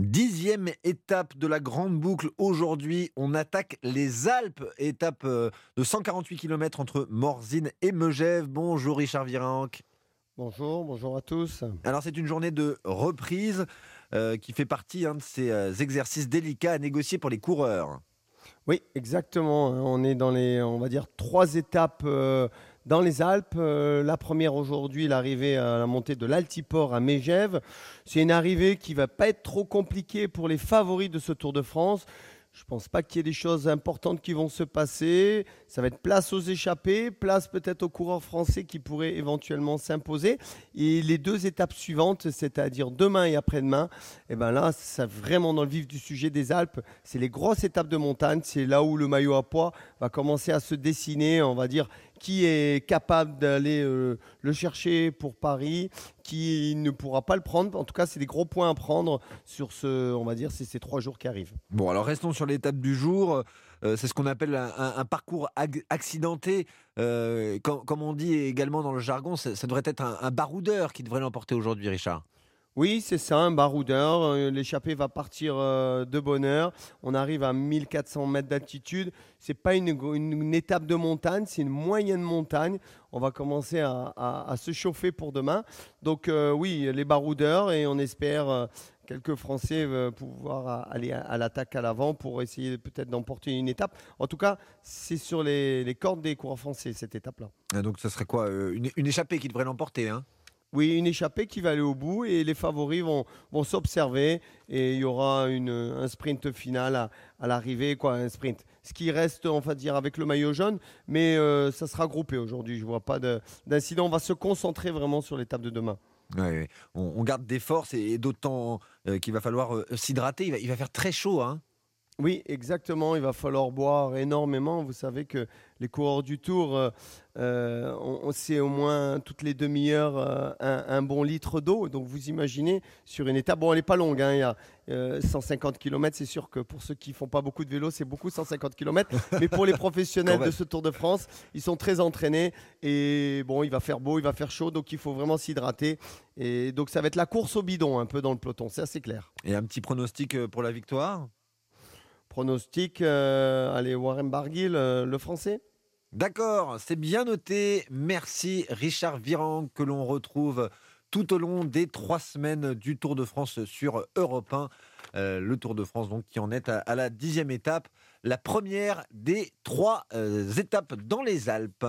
Dixième étape de la grande boucle. Aujourd'hui, on attaque les Alpes. Étape euh, de 148 km entre Morzine et Megève. Bonjour Richard Virenque. Bonjour, bonjour à tous. Alors c'est une journée de reprise euh, qui fait partie hein, de ces euh, exercices délicats à négocier pour les coureurs. Oui, exactement. On est dans les, on va dire, trois étapes euh, dans les Alpes. Euh, la première aujourd'hui, l'arrivée à la montée de l'Altiport à Megève. C'est une arrivée qui va pas être trop compliquée pour les favoris de ce Tour de France. Je ne pense pas qu'il y ait des choses importantes qui vont se passer. Ça va être place aux échappés, place peut-être aux coureurs français qui pourraient éventuellement s'imposer. Et les deux étapes suivantes, c'est-à-dire demain et après-demain, eh ben là, c'est vraiment dans le vif du sujet des Alpes. C'est les grosses étapes de montagne. C'est là où le maillot à poids va commencer à se dessiner. On va dire qui est capable d'aller euh, le chercher pour Paris, qui ne pourra pas le prendre. En tout cas, c'est des gros points à prendre sur ce, on va dire, ces trois jours qui arrivent. Bon, alors restons sur l'étape du jour. Euh, c'est ce qu'on appelle un, parcours accidenté. Euh, comme, on dit également dans le jargon, ça, devrait être un baroudeur qui devrait l'emporter aujourd'hui, Richard. Oui, c'est ça, un baroudeur. Euh, l'échappée va partir euh, de bonne heure. On arrive à 1400 mètres d'altitude. Ce n'est pas une, étape de montagne, c'est une moyenne montagne. On va commencer à, se chauffer pour demain. Donc euh, oui, les baroudeurs et on espère quelques Français pouvoir aller à, l'attaque à l'avant pour essayer peut-être d'emporter une étape. En tout cas, c'est sur les, cordes des coureurs français cette étape-là. Ah, donc ce serait quoi une, échappée qui devrait l'emporter hein? Oui, une échappée qui va aller au bout et les favoris vont, vont s'observer et il y aura une, un sprint final à, l'arrivée, quoi, un sprint. Ce qui reste, on dire, avec le maillot jaune, mais euh, ça sera groupé aujourd'hui. Je ne vois pas d'incident. On va se concentrer vraiment sur l'étape de demain. on, garde des forces et, d'autant euh, qu'il va falloir euh, s'hydrater. Il va, il va, faire très chaud. Hein oui, exactement. Il va falloir boire énormément. Vous savez que les coureurs du Tour, euh, euh, on, sait au moins toutes les demi-heures euh, un, bon litre d'eau. Donc vous imaginez sur une étape, bon, elle n'est pas longue, hein, il y a 150 km. C'est sûr que pour ceux qui font pas beaucoup de vélo, c'est beaucoup 150 km. Mais pour les professionnels de ce Tour de France, ils sont très entraînés. Et bon, il va faire beau, il va faire chaud, donc il faut vraiment s'hydrater. Et donc ça va être la course au bidon un peu dans le peloton, c'est assez clair. Et un petit pronostic pour la victoire? Pronostic, euh, allez, Warren Barguil, euh, le français D'accord, c'est bien noté. Merci Richard Virand que l'on retrouve tout au long des trois semaines du Tour de France sur Europe 1. Euh, le Tour de France donc qui en est à, la dixième étape, la première des trois étapes dans les Alpes.